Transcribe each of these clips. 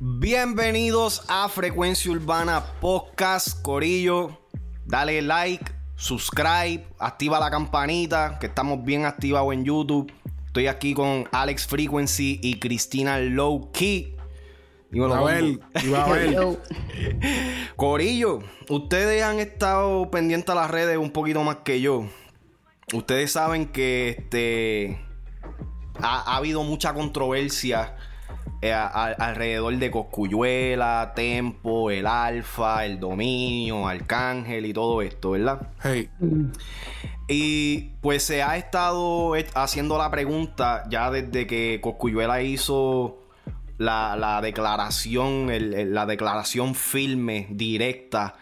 Bienvenidos a Frecuencia Urbana Podcast Corillo. Dale like, subscribe, activa la campanita, que estamos bien activados en YouTube. Estoy aquí con Alex Frequency y Cristina Low Key. Dímelo, Abel, Abel. Corillo, ustedes han estado pendientes a las redes un poquito más que yo. Ustedes saben que este ha, habido mucha controversia eh, alrededor de Coscuyuela, Tempo, el Alfa, el Dominio, Arcángel y todo esto, ¿verdad? Hey. Y pues se ha estado haciendo la pregunta ya desde que Coscuyuela hizo la, declaración, la declaración firme, directa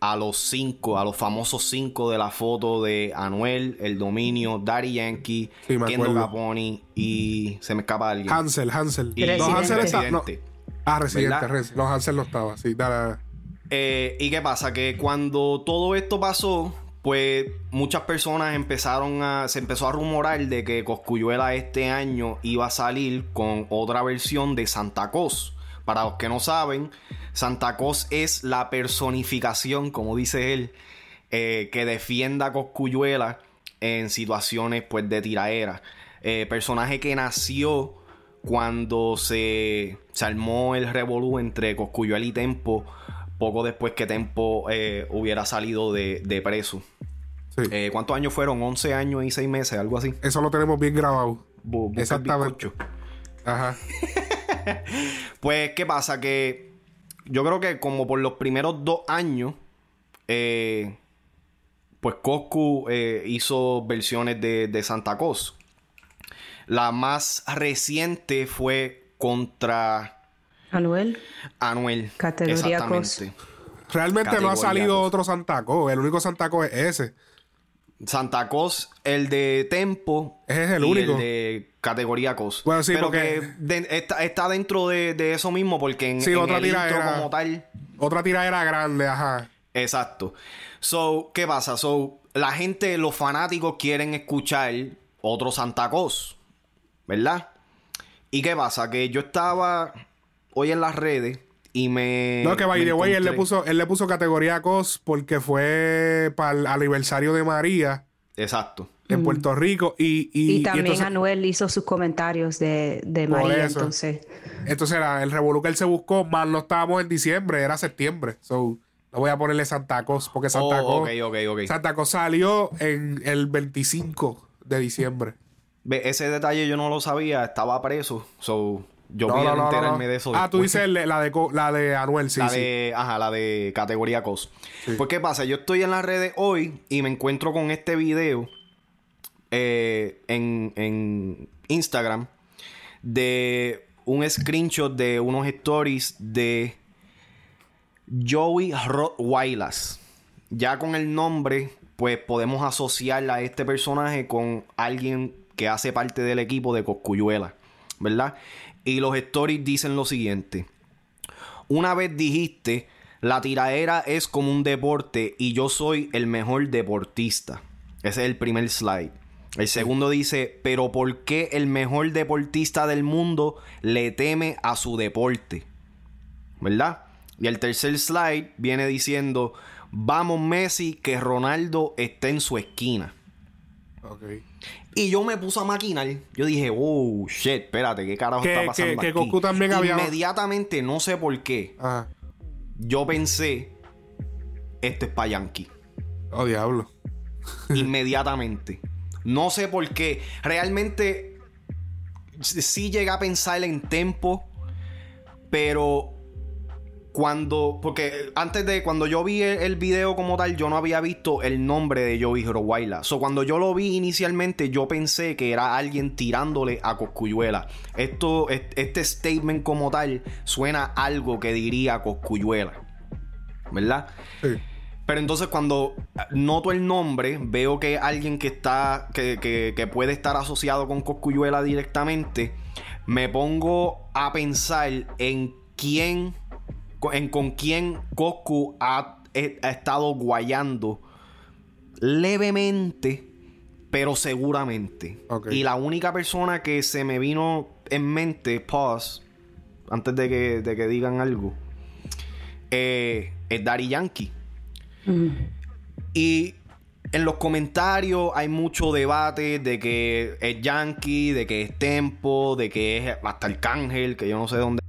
a los cinco, a los famosos cinco de la foto de Anuel, El Dominio, Daddy Yankee, Kendo Caponi y se me escapa alguien. Hansel, Hansel. Y los Hansel no. Ah, residente, los Hansel no estaba, sí, eh, ¿Y qué pasa? Que cuando todo esto pasó, pues muchas personas empezaron a. Se empezó a rumorar de que Coscuyuela este año iba a salir con otra versión de Santa Cos. Para los que no saben, Santa Cos es la personificación, como dice él, eh, que defienda a Coscuyuela en situaciones pues, de tiraera. Eh, personaje que nació cuando se, se armó el revolú entre Coscuyuela y Tempo poco después que Tempo eh, hubiera salido de, preso. Eh, ¿Cuántos años fueron? 11 años y 6 meses, algo así. Eso lo tenemos bien grabado. Exactamente. Ajá. pues, ¿qué pasa? Que yo creo que como por los primeros dos años, eh, pues Coscu hizo versiones de, de Santa Cos. La más reciente fue contra Anuel. Anuel. Categoría COS. Realmente no ha salido otro Santaco. El único Santaco es ese. Santa Cos, el de Tempo. Ese es el único. El de categoría COS. Bueno, sí, Pero que está, dentro de, eso mismo, porque en, sí, otra el intro como tal. Otra era grande, ajá. Exacto. So, ¿qué pasa? So, la gente, los fanáticos quieren escuchar otro Santa Cos. ¿Verdad? ¿Y qué pasa? Que yo estaba hoy en las redes y me. No, que by the way, él le puso, él le puso categoría COS porque fue para el aniversario de María. Exacto. En Puerto Rico. Y, y, también Anuel hizo sus comentarios de, de María, entonces. Entonces era el revolú que él se buscó, más no estábamos en diciembre, era septiembre. So, no voy a ponerle Santa Cos, porque Santa oh, Cos. Santa Cos salió en el 25 de diciembre. Ve, ese detalle yo no lo sabía, estaba preso. So, yo voy a enterarme de eso. Ah, tú dices la de, la de Anuel, sí. La de, ajá, la de categoría COS. Pues, ¿qué pasa? Yo estoy en las redes hoy y me encuentro con este video eh, en, en Instagram de un screenshot de unos stories de Joey Rottweilers. Ya con el nombre, pues podemos asociarla a este personaje con alguien que hace parte del equipo de Coscuyuela, ¿verdad? Y los stories dicen lo siguiente. Una vez dijiste, la tiraera es como un deporte y yo soy el mejor deportista. Ese es el primer slide. El segundo dice, pero ¿por qué el mejor deportista del mundo le teme a su deporte? ¿Verdad? Y el tercer slide viene diciendo, vamos Messi, que Ronaldo está en su esquina. Y yo me puse a maquinar. Yo dije, oh, shit, espérate, ¿qué carajo está pasando que, Goku también había... Inmediatamente, no sé por qué, yo pensé, esto es para Yankee. Oh, diablo. Inmediatamente. No sé por qué. Realmente, sí llegué a pensar en tempo, pero cuando, porque antes de, cuando yo vi el, video como tal, yo no había visto el nombre de Joey Horowaila. So, cuando yo lo vi inicialmente, yo pensé que era alguien tirándole a Coscuyuela. Esto, este statement como tal, suena algo que diría Coscuyuela. ¿Verdad? Sí. Pero entonces cuando noto el nombre, veo que alguien que está, que, que, que puede estar asociado con Coscuyuela directamente, me pongo a pensar en quién en con quién Coscu ha, estado guayando levemente pero seguramente. Y la única persona que se me vino en mente, pause, antes de que, de que digan algo, eh, es Daddy Yankee. Y en los comentarios hay mucho debate de que es Yankee, de que es Tempo, de que es hasta Arcángel, que yo no sé dónde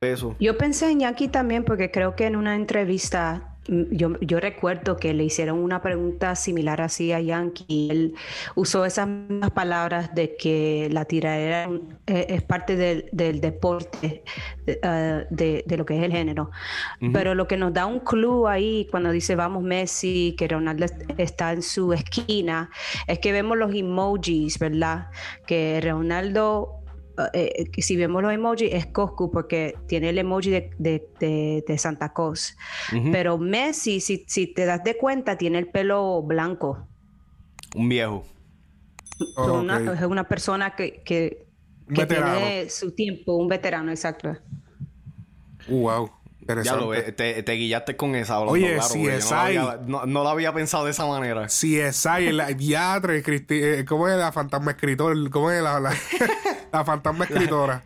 es eso. Yo pensé en Yankee también porque creo que en una entrevista mm, yo, yo recuerdo que le hicieron una pregunta similar así a Yankee. Él usó esas mismas palabras de que la tiradera eh, es parte del, del deporte de, eh, de- de lo que es el género. Pero lo que nos da un clue ahí cuando dice vamos Messi, que Ronaldo est- está en su esquina, es que vemos los emojis, ¿verdad? Que Ronaldo eh, que si vemos los emojis es Coscu porque tiene el emoji de, de- de- de Santa Claus. Ujú. Pero Messi, si, si te das de cuenta, tiene el pelo blanco. Un viejo. Oh, una- es una persona que, que, tiene su tiempo, un veterano, exacto. Uh, wow. Ya Interesante. lo ves, te, te guillaste con esa. hablando Oye, claro, si porque es yo no, lo ahí. había, no, había pensado de esa manera. Si es ahí, el diatre, eh, ¿cómo es la fantasma escritora? ¿Cómo es la, la, la fantasma escritora?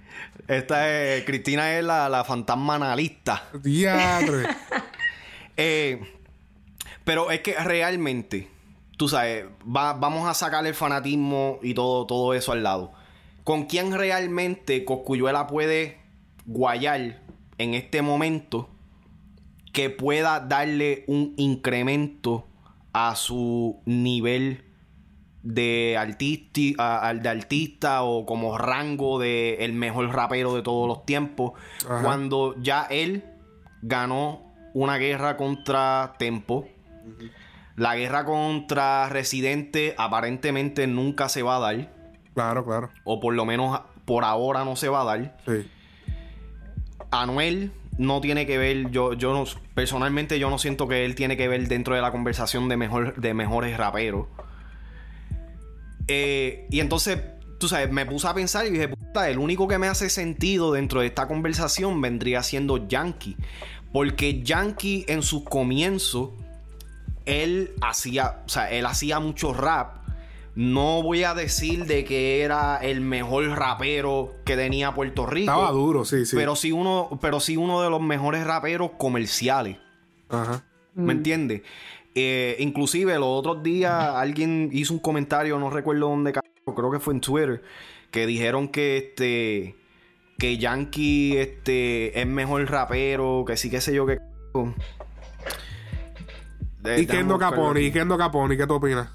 Esta es, Cristina es la, la fantasma analista. Diatre. Eh, pero es que realmente, tú sabes, va- vamos a sacar el fanatismo y todo, todo eso al lado. ¿Con quién realmente Coscuyuela puede guayar en este momento que pueda darle un incremento a su nivel de artisti- a- al de artista o como rango de el mejor rapero de todos los tiempos Ajá. cuando ya él ganó una guerra contra Tempo la guerra contra Residente aparentemente nunca se va a dar Claro, claro. o por lo menos por ahora no se va a dar Sí. Anuel no tiene que ver, yo, yo no, personalmente yo no siento que él tiene que ver dentro de la conversación de, mejor, de mejores raperos. Eh, y entonces, tú sabes, me puse a pensar y dije, puta, el único que me hace sentido dentro de esta conversación vendría siendo Yankee. Porque Yankee en sus comienzos, él hacía, o sea, él hacía mucho rap. No voy a decir de que era el mejor rapero que tenía Puerto Rico. Estaba duro, sí, sí. Pero sí uno, pero sí uno de los mejores raperos comerciales. Ajá. ¿Me entiendes? Eh, inclusive los otros días alguien hizo un comentario, no recuerdo dónde, creo que fue en Twitter, que dijeron que este que Yankee este es mejor rapero, que sí que sé yo que De- ¿Y Kendo Caponi? ¿Y Kendo Caponi? ¿Qué tú opinas?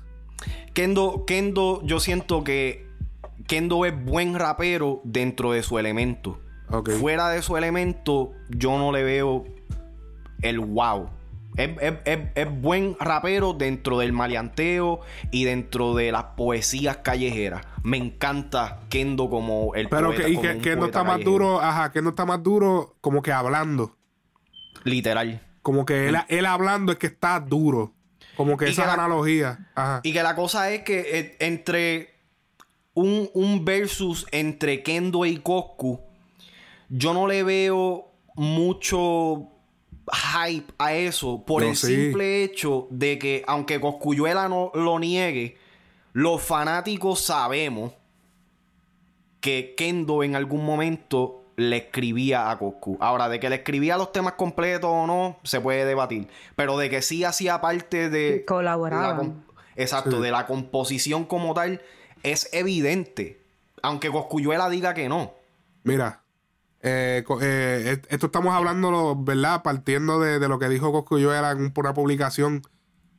Kendo, Kendo, yo siento que Kendo es buen rapero dentro de su elemento. Fuera de su elemento, yo no le veo el wow. Es, es- es- es buen rapero dentro del maleanteo y dentro de las poesías callejeras. Me encanta Kendo como el Pero poeta, que, y como que, no está más duro, ajá, que no está más duro como que hablando. Literal. Como que él, él hablando es que está duro. Como que esa analogía. Ajá. Y que la cosa es que eh, entre un, un versus entre Kendo y Coscu, yo no le veo mucho hype a eso por el sí. simple hecho de que aunque Coscuyuela no lo niegue, los fanáticos sabemos que Kendo en algún momento le escribía a Coscu. Ahora, de que le escribía los temas completos o no, se puede debatir. Pero de que sí hacía parte de... Colaboraban. la Exacto, Sí. de la composición como tal, es evidente. Aunque Coscuyuela diga que no. Mira, eh, eh, esto estamos hablando, ¿verdad? Partiendo de, de lo que dijo Coscuyuela en un- una publicación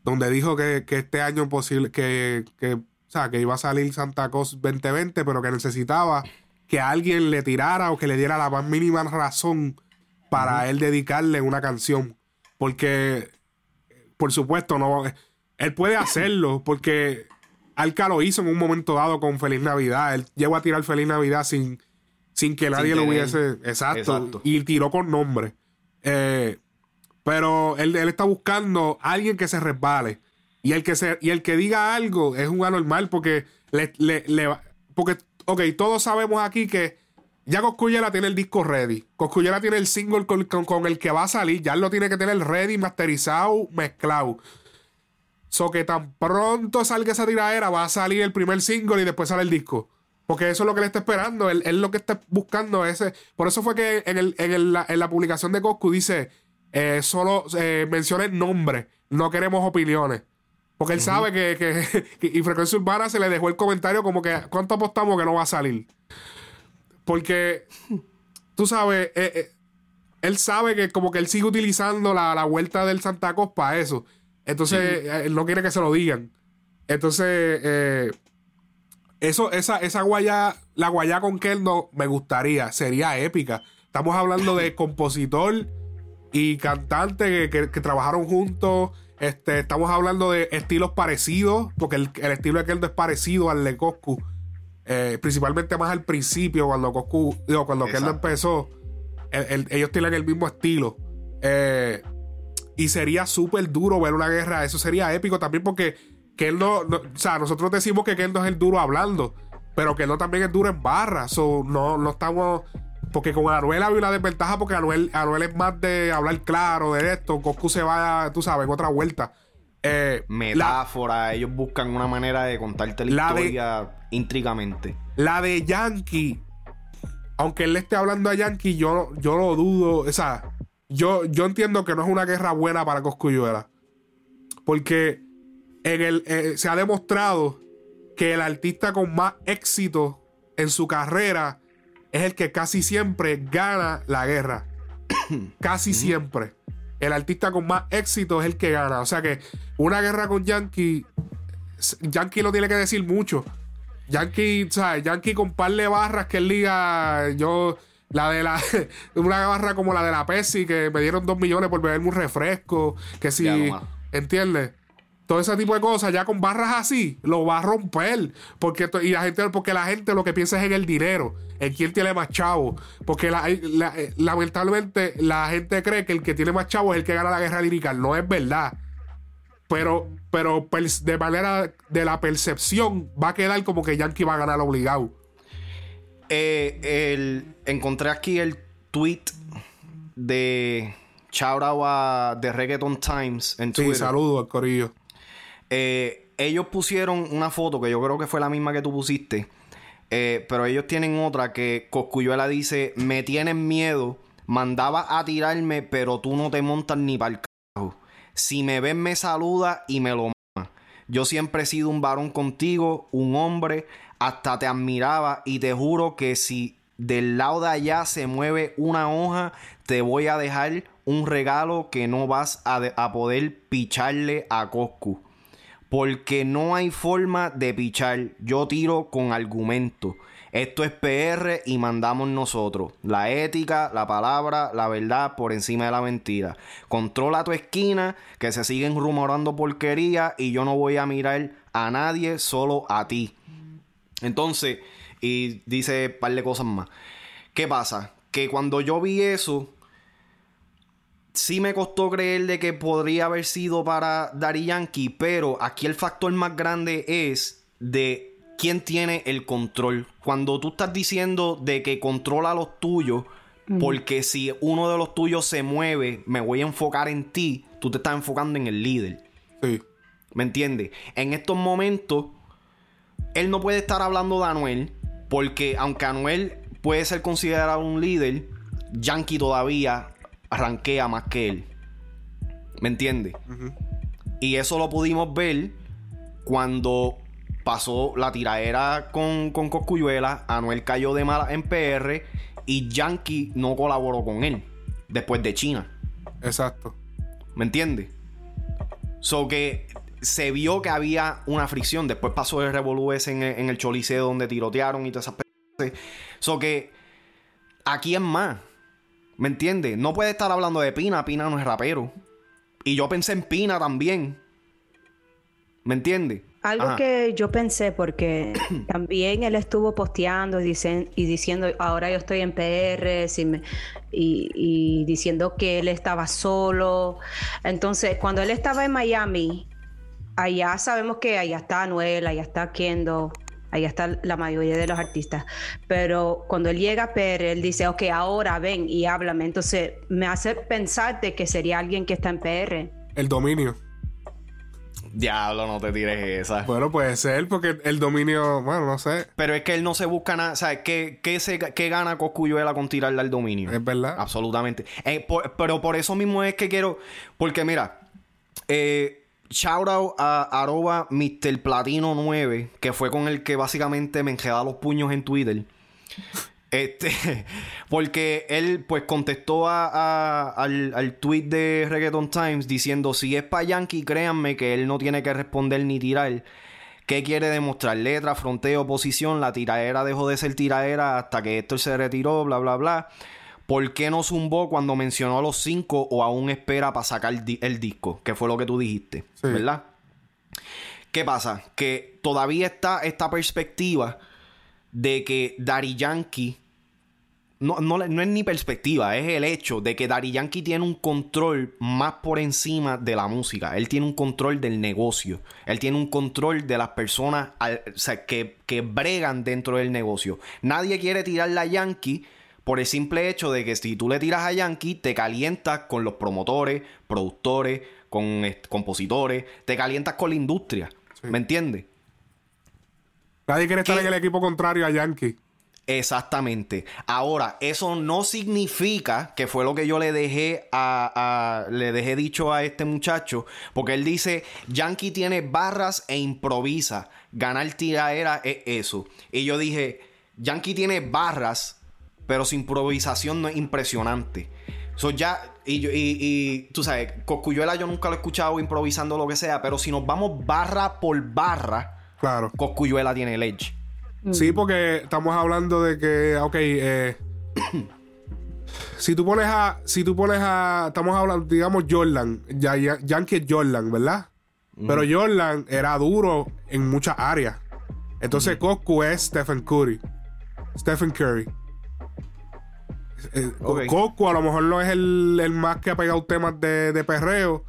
donde dijo que, que este año posible, que, que, o sea, que iba a salir Santa Claus 2020, pero que necesitaba que alguien le tirara o que le diera la más mínima razón para él dedicarle una canción. Porque, por supuesto, no. Él puede hacerlo porque Alca lo hizo en un momento dado con Feliz Navidad. Él llegó a tirar Feliz Navidad sin, sin que nadie lo hubiese. Exacto, Exacto. Y tiró con nombre. Eh, pero él, él está buscando a alguien que se resbale. Y el que, se, y el que diga algo es un anormal porque le, le- le va- porque, ok, todos sabemos aquí que ya Coscuyela tiene el disco ready. Coscuyela tiene el single con, con- con el que va a salir. Ya lo tiene que tener ready, masterizado, mezclado. So que tan pronto salga esa tiradera, va a salir el primer single y después sale el disco. Porque eso es lo que él está esperando. Él, lo que está buscando. Ese. Por eso fue que en, el, en, la, publicación de Coscu dice: eh, solo eh, menciona el nombre. No queremos opiniones. Porque él sabe que, Y Frecuencia Urbana se le dejó el comentario como que: ¿cuánto apostamos que no va a salir? Porque. Tú sabes. Eh, eh, él sabe que como que él sigue utilizando la, vuelta del Santa Cos para eso. Entonces, él no quiere que se lo digan. Entonces, eso, esa, esa guaya, la guaya con Keldo me gustaría, sería épica. Estamos hablando de compositor y cantante que, trabajaron juntos. Este, estamos hablando de estilos parecidos, porque el, estilo de Keldo es parecido al de Coscu. Eh, principalmente más al principio, cuando Coscu, digo, cuando Keldo empezó, ellos tienen el mismo estilo. Eh, y sería súper duro ver una guerra. Eso sería épico también porque Keldo, o sea, nosotros decimos que Keldo es el duro hablando, pero Keldo también es duro en barra. So, no, no estamos. Porque con Anuel había una desventaja porque Anuel, Anuel es más de hablar claro de esto. Goku se va, tú sabes, en otra vuelta. Eh, Metáfora, ellos buscan una manera de contarte la, historia intricamente. La de Yankee, aunque él le esté hablando a Yankee, yo, yo lo dudo. O sea, yo, yo entiendo que no es una guerra buena para Coscuyuela. Porque en el, eh, se ha demostrado que el artista con más éxito en su carrera es el que casi siempre gana la guerra. casi siempre. El artista con más éxito es el que gana. O sea que una guerra con Yankee, Yankee no tiene que decir mucho. Yankee, ¿sabes? Yankee con par de barras que él diga, yo, la de la, una barra como la de la Pepsi, que me dieron dos millones por beberme un refresco, que si, ¿entiendes? Todo ese tipo de cosas, ya con barras así, lo va a romper. Porque, y la gente, porque la gente lo que piensa es en el dinero, en quién tiene más chavo. Porque eh, lamentablemente la gente cree que el que tiene más chavo es el que gana la guerra lírica. No es verdad. Pero, pero de manera de la percepción va a quedar como que Yankee va a ganar obligado. Eh, encontré aquí el tweet de Chaurawa de Reggaeton Times en Twitter. Sí, saludo al corillo. Eh, ellos pusieron una foto que yo creo que fue la misma que tú pusiste. Eh, pero ellos tienen otra que Coscuyuela dice: Me tienen miedo, mandaba a tirarme, pero tú no te montas ni para el carajo. Si me ven, me saluda y me lo mama. Yo siempre he sido un varón contigo, un hombre, hasta te admiraba y te juro que si del lado de allá se mueve una hoja, te voy a dejar un regalo que no vas a, a poder picharle a Coscu porque no hay forma de pichar. Yo tiro con argumento. Esto es PR y mandamos nosotros. La ética, la palabra, la verdad por encima de la mentira. Controla tu esquina, que se siguen rumorando porquería y yo no voy a mirar a nadie, solo a ti. Entonces, y dice un par de cosas más. ¿Qué pasa? Que cuando yo vi eso, sí me costó creer de que podría haber sido para Daddy Yankee, pero aquí el factor más grande es de quién tiene el control. Cuando tú estás diciendo de que controla los tuyos, mm. porque si uno de los tuyos se mueve, me voy a enfocar en ti, tú te estás enfocando en el líder. Sí. ¿Me entiendes? En estos momentos, él no puede estar hablando de Anuel, porque aunque Anuel puede ser considerado un líder, Yankee todavía arranquea más que él. ¿Me entiendes? Y eso lo pudimos ver cuando pasó la tiraera con, con Coscuyuela, Anuel cayó de mala en PR y Yankee no colaboró con él después de China. Exacto. ¿Me entiendes? So que se vio que había una fricción. Después pasó el revolú en, en, el Choliseo donde tirotearon y todas esas. So que aquí es más. ¿Me entiendes? No puede estar hablando de Pina. Pina no es rapero. Y yo pensé en Pina también. ¿Me entiendes? Algo que yo pensé, porque también él estuvo posteando y, y diciendo, ahora yo estoy en PR, y, diciendo que él estaba solo. Entonces, cuando él estaba en Miami, allá sabemos que allá está Anuel, allá está Kendo, ahí está la mayoría de los artistas. Pero cuando él llega a PR, él dice, ok, ahora ven y háblame. Entonces me hace pensar de que sería alguien que está en PR. El dominio. Diablo, no te tires esa. Bueno, puede ser, porque el dominio, bueno, no sé. Pero es que él no se busca nada. ¿Sabes qué, qué, se, qué gana Coscuyuela con tirarle al dominio? Es verdad. Absolutamente. Eh, pero por eso mismo es que quiero. Porque mira, eh, shout out a arroba Mr. Platino 9, que fue con el que básicamente me enjedaba los puños en Twitter. Este, porque él pues contestó al, al, tweet de Reggaeton Times diciendo, si es para Yankee, créanme que él no tiene que responder ni tirar. ¿Qué quiere demostrar? Letra, fronteo, posición, la tiraera dejó de ser tiraera hasta que Héctor se retiró, bla, bla, bla. ¿Por qué no zumbó cuando mencionó a los cinco o aún espera para sacar el disco? Que fue lo que tú dijiste, ¿verdad? ¿Qué pasa? Que todavía está esta perspectiva de que Daddy Yankee no, no, es ni perspectiva, es el hecho de que Daddy Yankee tiene un control más por encima de la música. Él tiene un control del negocio. Él tiene un control de las personas que, que, bregan dentro del negocio. Nadie quiere tirar a Yankee por el simple hecho de que si tú le tiras a Yankee, te calientas con los promotores, productores, con compositores, te calientas con la industria. ¿Me entiendes? Nadie quiere estar en el equipo contrario a Yankee. Exactamente. Ahora, eso no significa que fue lo que yo le dejé a, le dejé dicho a este muchacho, porque él dice, Yankee tiene barras e improvisa. Ganar tiraera es eso. Y yo dije, Yankee tiene barras, pero su improvisación no es impresionante. So ya, y, y, y, tú sabes, Coscuyuela yo nunca lo he escuchado improvisando lo que sea, pero si nos vamos barra por barra, claro. Coscuyuela tiene el edge. Sí, porque estamos hablando de que, ok, eh, si tú pones a, si tú pones a, estamos hablando, digamos Jordan, ya, Yankee Jordan, ¿verdad? Pero Jordan era duro en muchas áreas. Entonces Coscu es Stephen Curry. Stephen Curry. Eh, a lo mejor no es el, más que ha pegado temas de, de perreo,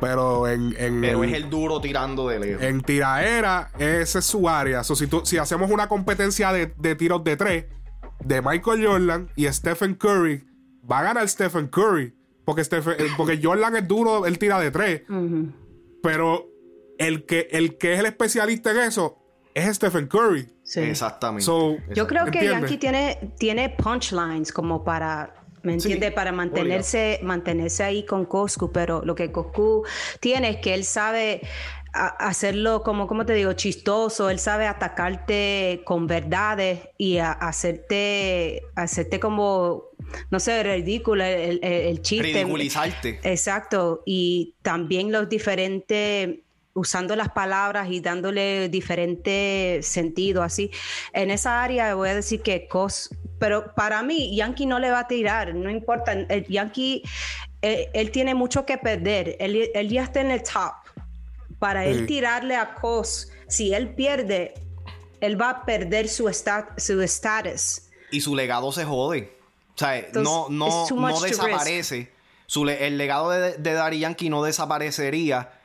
pero en, Pero es el duro tirando de lejos. En tiraera, esa es su área. si, si hacemos una competencia de, tiros de tres de Michael Jordan y Stephen Curry, va a ganar Stephen Curry. Porque, Stephen, eh, porque Jordan es duro, él tira de tres. Pero el que, el que es el especialista en eso es Stephen Curry. Exactamente. Yo creo que Yankee tiene, tiene punchlines como para ¿Me entiende? Para mantenerse, mantenerse ahí con Coscu, pero lo que Coscu tiene es que él sabe hacerlo como, como te digo, chistoso, él sabe atacarte con verdades y hacerte, hacerte como, no sé, ridículo el, el, chiste. Ridiculizarte. Exacto. Y también los diferentes usando las palabras y dándole diferente sentido, así. En esa área voy a decir que Cos, pero para mí Yankee no le va a tirar, no importa, el Yankee, eh, él, tiene mucho que perder, él, ya está en el top. Para él tirarle a Cos, si él pierde, él va a perder su estatus. y su legado se jode. O sea, no, no, no desaparece. el legado de, de Daddy Yankee no desaparecería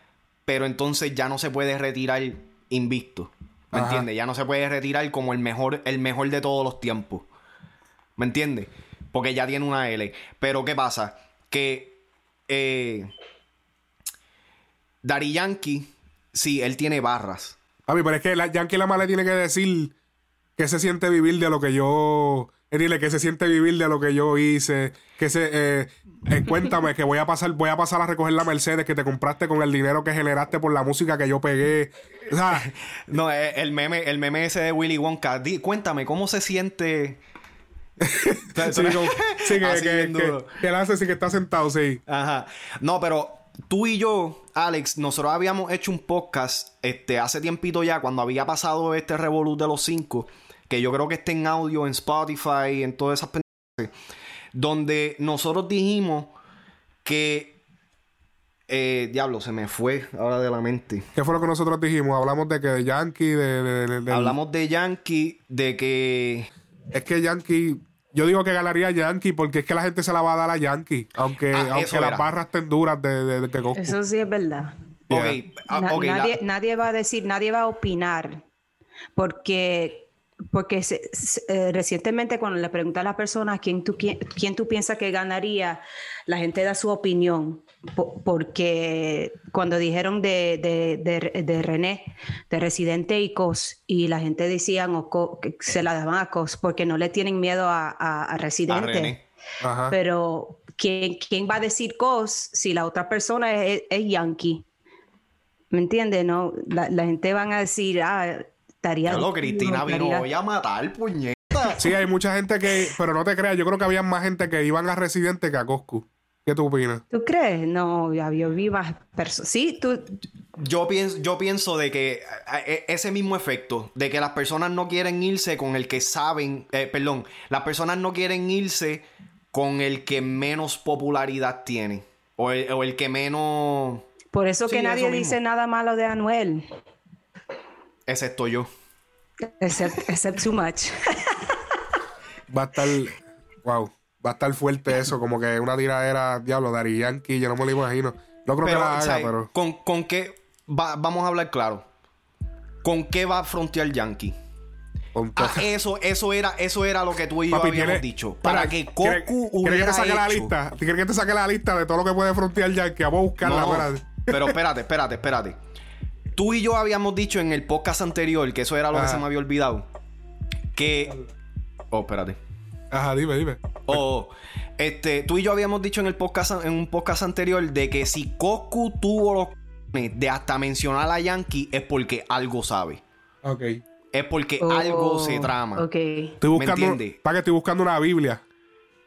pero entonces ya no se puede retirar invicto. ¿Me entiendes? Ya no se puede retirar como el mejor, el mejor de todos los tiempos. ¿Me entiendes? Porque ya tiene una L. Pero ¿qué pasa? Que eh, Dari Yankee, sí, él tiene barras. A mí, pero es que la, Yankee la mala tiene que decir que se siente vivir de lo que yo dile que se siente vivir de lo que yo hice, que se eh, eh, cuéntame que voy a pasar voy a pasar a recoger la Mercedes que te compraste con el dinero que generaste por la música que yo pegué. O sea, no, eh, el meme el meme ese de Willy Wonka, cuéntame cómo se siente sí, que, que, que, él hace sí que está sentado, sí. Ajá. No, pero tú y yo, Alex, nosotros habíamos hecho un podcast este, hace tiempito ya, cuando había pasado este Revolut de los cinco que yo creo que está en audio, en Spotify, en todas esas pendejas, donde nosotros dijimos que eh, diablo, se me fue ahora de la mente. ¿Qué fue lo que nosotros dijimos? Hablamos de que de Yankee, de, Hablamos de Yankee, de que... Es que Yankee... Yo digo que ganaría Yankee porque es que la gente se la va a dar a Yankee. Aunque, ah, aunque las barras estén duras de, de, que Eso sí es verdad. Ah, nadie, nadie va a decir, nadie va a opinar. Porque porque eh, recientemente cuando le pregunté a las personas quién tú, quién, tú piensas que ganaría, la gente da su opinión. porque cuando dijeron de, de, René, de Residente y Cos, y la gente decía que se la daban a Cos porque no le tienen miedo a, Residente. Pero ¿quién, ¿quién, va a decir Cos si la otra persona es, Yankee? ¿Me entiendes? No, la, gente van a decir, ah, estaría... Claro, Cristina vino voy a matar, puñeta. Sí, hay mucha gente que... Pero no te creas, yo creo que había más gente que iban a Residente que a Coscu. ¿Qué tú opinas? ¿Tú crees? No, ya yo vi más personas. Sí, tú. Yo pienso, yo pienso de que e, ese mismo efecto, de que las personas no quieren irse con el que saben, eh, perdón, las personas no quieren irse con el que menos popularidad tiene. O el, que menos. Por eso que nadie dice nada malo de Anuel. Excepto yo. Except, except too much. Va a estar. Wow va a estar fuerte eso, como que una tiradera, diablo, Dari Yankee, yo no me lo imagino. No creo que la haga, pero. ¿Con, con qué? vamos a hablar claro. ¿Con qué va a frontear Yankee? Ah, eso, eso era, eso era lo que tú y yo habíamos dicho. Para que Goku hubiera que te saque la lista? ¿Quieres que te saque la lista de todo lo que puede frontear Yankee? Vamos a buscarla. pero espérate, espérate, espérate. Tú y yo habíamos dicho en el podcast anterior, que eso era lo que se me había olvidado, que... Oh, espérate. Ajá, dime, dime. O, este, tú y yo habíamos dicho en el podcast, en un podcast anterior, de que si Coscu tuvo los de hasta mencionar a Yankee es porque algo sabe. Ok. Es porque algo se trama. Ok. Estoy buscando, Para que estoy buscando una Biblia.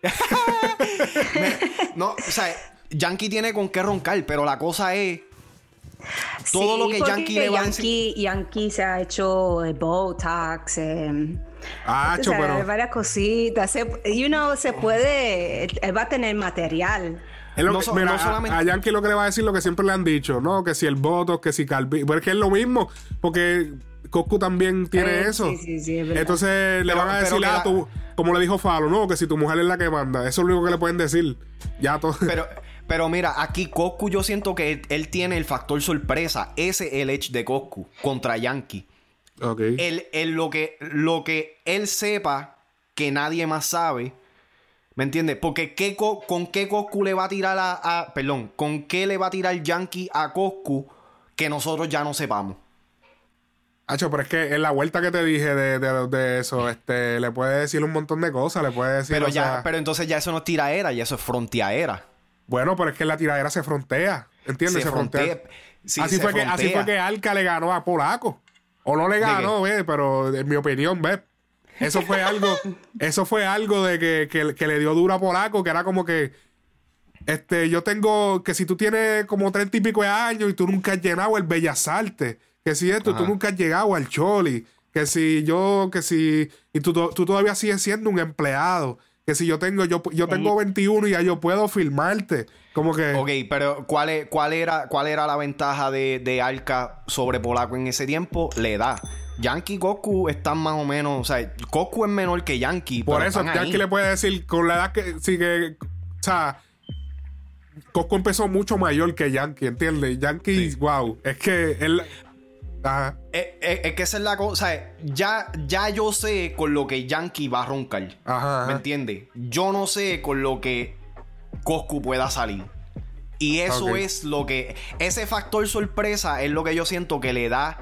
no, o sea, Yankee tiene con qué roncar, pero la cosa es todo lo que Yankee le va Yankee, Yankee se ha hecho eh, Botox, eh, Ah, pero... varias cositas. Se, you know, se puede. Él va a tener material. no, a, Yankee lo que le va a decir lo que siempre le han dicho, ¿no? Que si el voto, que si Calvi. Pero es que es lo mismo, porque Coscu también tiene eh, eso. Sí, sí, Entonces le van a decir, a ah, tú, como le dijo Falo, no, que si tu mujer es la que manda. Eso es lo único que le pueden decir. Ya todo. Pero. Pero mira, aquí Coscu yo siento que él, tiene el factor sorpresa. Ese es el edge de Coscu contra Yankee. Okay. Él, lo, que, lo que él sepa que nadie más sabe. ¿Me entiendes? Porque ¿qué, ¿con qué Coscu le va a tirar a, Perdón, ¿con qué le va a tirar Yankee a Coscu que nosotros ya no sepamos? Hacho, pero es que en la vuelta que te dije de, eso, este, le puede decir un montón de cosas, le puede decir. Pero ya, pero entonces ya eso no es tiraera, ya eso es fronteadera. Bueno, pero es que la tiradera se frontea. ¿Entiendes? Se, frontea. así, fue que, así fue que Alca le ganó a Polaco. O no le ganó, ve, pero en mi opinión, ve. Eso fue algo, eso fue algo de que, le dio dura a Polaco, que era como que. Este, yo tengo que si tú tienes como treinta y pico de años y tú nunca has llenado el Bellas Artes, que si esto, tú nunca has llegado al Choli, que si yo, que si, y tú, tú todavía sigues siendo un empleado, que si yo tengo, yo, yo tengo 21 y ya yo puedo filmarte. Como que. Ok, pero ¿cuál, es, cuál, era, cuál era la ventaja de, de Arca sobre Polaco en ese tiempo? Le da. Yankee y Goku están más o menos. O sea, Goku es menor que Yankee. Por eso, Yankee le puede decir con la edad que. Sí, que. O sea. Goku empezó mucho mayor que Yankee, ¿entiendes? Yankee, wow. Es que él. Es, es, que esa es la cosa. Ya, ya yo sé con lo que Yankee va a roncar. ¿Me entiendes? Yo no sé con lo que Coscu pueda salir. Y eso es lo que. Ese factor sorpresa es lo que yo siento que le da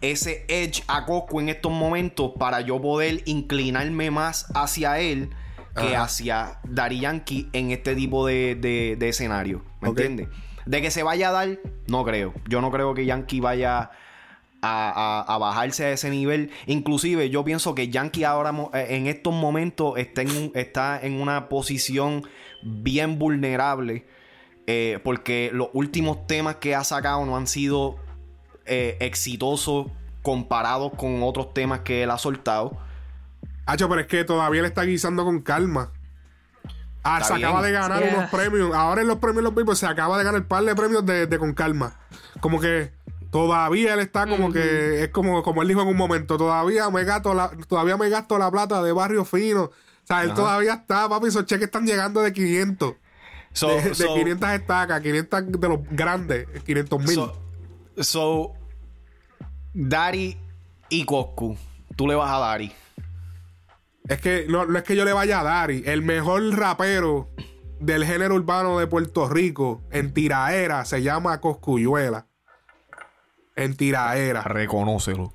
ese edge a Coscu en estos momentos para yo poder inclinarme más hacia él que hacia Dari Yankee en este tipo de, escenario. ¿Me entiendes? De que se vaya a dar, no creo. Yo no creo que Yankee vaya a, bajarse a ese nivel. Inclusive yo pienso que Yankee ahora eh, en estos momentos está en, está en una posición bien vulnerable. Eh, porque los últimos temas que ha sacado no han sido eh, exitosos comparados con otros temas que él ha soltado. Hacho, pero es que todavía le está guisando con calma. Ah, se acaba de ganar unos premios. Ahora en los premios los mismos se acaba de ganar un par de premios de, de con calma. Como que todavía él está como que es como, como él dijo en un momento, todavía me gasto la, todavía me gasto la plata de barrio fino. O sea, él todavía está, papi, esos cheques están llegando de 500. de, 500 estacas, 500 de los grandes, 500 mil. So, so, Dari y Coscu, tú le vas a Dari. Es que no, no, es que yo le vaya a Dari. El mejor rapero del género urbano de Puerto Rico en tiraera se llama Coscuyuela. En tiraera. Reconócelo.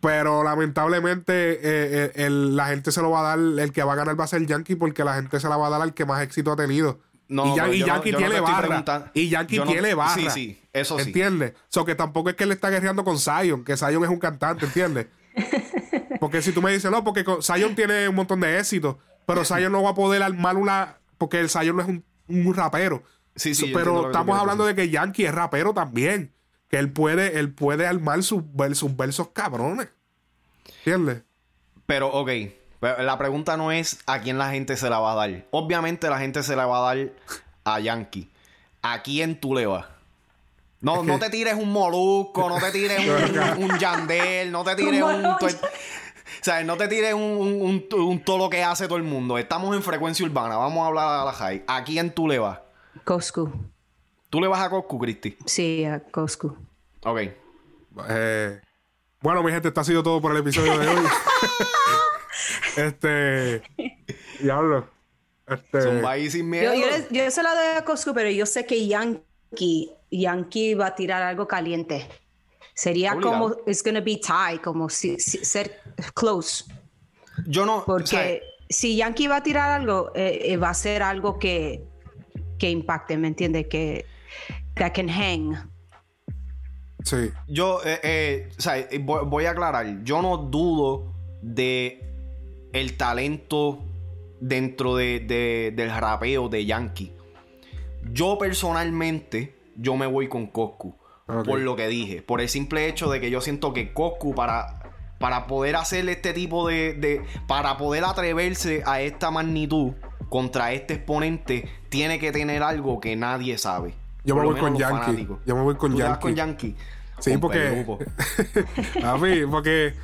Pero lamentablemente eh, eh, la gente se lo va a dar, el que va a ganar va a ser Yankee porque la gente se la va a dar al que más éxito ha tenido. y, Yankee tiene barra. Y Yankee tiene barra. Sí, sí, eso sí. ¿Entiendes? So que tampoco es que él está guerreando con Zion, que Zion es un cantante, ¿entiendes? porque si tú me dices, no, porque Zion tiene un montón de éxito, pero Zion no va a poder armar una porque el Zion no es un, rapero. Sí, sí, pero estamos hablando de que Yankee es rapero también. Que él puede, él puede armar sus, sus versos cabrones. ¿Entiendes? Pero, ok. la pregunta no es a quién la gente se la va a dar. Obviamente la gente se la va a dar a Yankee. ¿A quién tú le vas? No, no te tires un molusco, no te tires un, un, yandel, no te tires un... O sea, no te tires un, todo lo que hace todo el mundo. Estamos en frecuencia urbana. Vamos a hablar a la high. ¿A quién tú le vas? Coscu. ¿Tú le vas a Coscu, Cristi? Sí, a Coscu. Ok. Eh, bueno, mi gente, esto ha sido todo por el episodio de hoy. este. Diablo. Este... sin miedo. Yo, yo, se la doy a Coscu, pero yo sé que Yankee, Yankee va a tirar algo caliente. Sería como, it's gonna be tie, como si, ser close. Yo no. Porque si Yankee va a tirar algo, eh, eh, va a ser algo que, que impacte, ¿me entiendes? Que that can hang. Sí. Yo, eh, o sea, voy, a aclarar. Yo no dudo de el talento dentro de, del rapeo de Yankee. Yo personalmente, yo me voy con Coscu. Por lo que dije. Por el simple hecho de que yo siento que Coscu para, para poder hacer este tipo de, Para poder atreverse a esta magnitud contra este exponente, tiene que tener algo que nadie sabe. Yo me voy con Yankee. Yo me voy con Yankee. con Yankee? Sí, porque. papi, porque.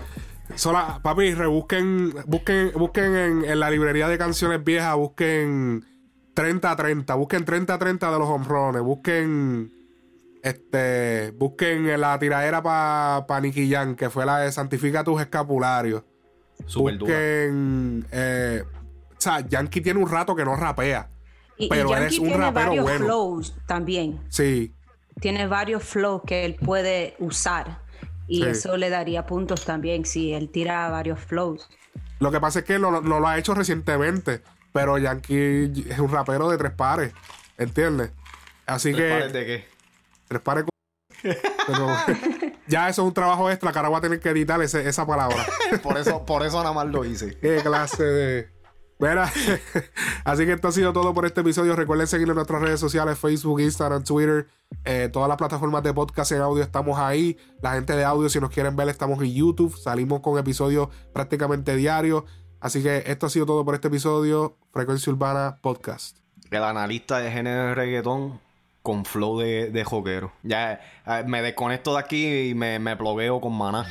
Sola, papi, rebusquen, busquen, busquen en, en, la librería de canciones viejas, busquen 30-30, busquen 30-30 de los hombrones, busquen este, busquen la tiradera para pa Nicky Jan, que fue la de Santifica tus escapularios. busquen. Eh, o sea, Yankee tiene un rato que no rapea. Pero es un tiene rapero varios flows también. Sí. Tiene varios flows que él puede usar. Y eso le daría puntos también si él tira varios flows. Lo que pasa es que no, lo ha hecho recientemente. Pero Yankee es un rapero de tres pares. ¿Entiendes? Así ¿Tres que. Pares de qué? Tres pares Pero ya eso es un trabajo extra que ahora voy a tener que editar esa palabra. por eso, por eso nada más lo hice. Qué clase de. así que esto ha sido todo por este episodio. Recuerden seguirnos en nuestras redes sociales: Facebook, Instagram, Twitter, eh, todas las plataformas de podcast en audio estamos ahí. La gente de audio, si nos quieren ver, estamos en YouTube. Salimos con episodios prácticamente diarios. Así que esto ha sido todo por este episodio. Frecuencia Urbana Podcast. El analista de género de reggaetón con flow de, de. Ya eh, me desconecto de aquí y me, me plogueo con maná.